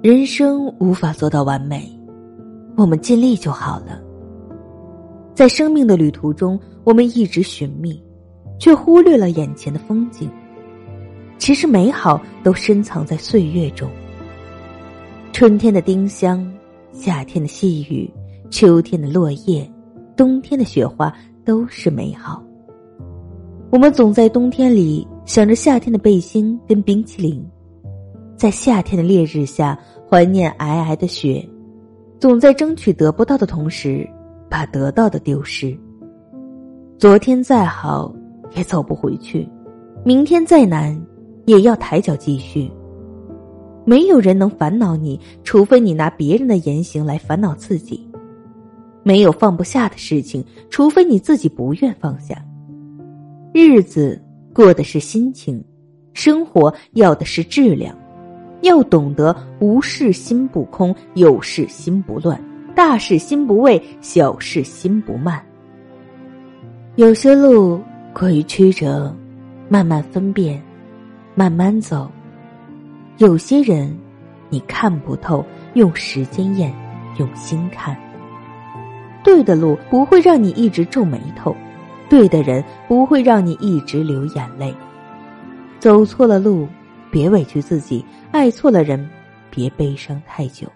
人生无法做到完美，我们尽力就好了。在生命的旅途中，我们一直寻觅，却忽略了眼前的风景。其实美好都深藏在岁月中。春天的丁香，夏天的细雨，秋天的落叶，冬天的雪花，都是美好。我们总在冬天里想着夏天的背心跟冰淇淋。在夏天的烈日下，怀念皑皑的雪，总在争取得不到的同时，把得到的丢失。昨天再好，也走不回去；明天再难，也要抬脚继续。没有人能烦恼你，除非你拿别人的言行来烦恼自己。没有放不下的事情，除非你自己不愿放下。日子过的是心情，生活要的是质量。要懂得无事心不空，有事心不乱，大事心不畏，小事心不慢。有些路过于曲折，慢慢分辨，慢慢走；有些人你看不透，用时间验，用心看。对的路不会让你一直皱眉头，对的人不会让你一直流眼泪。走错了路。别委屈自己，爱错了人，别悲伤太久。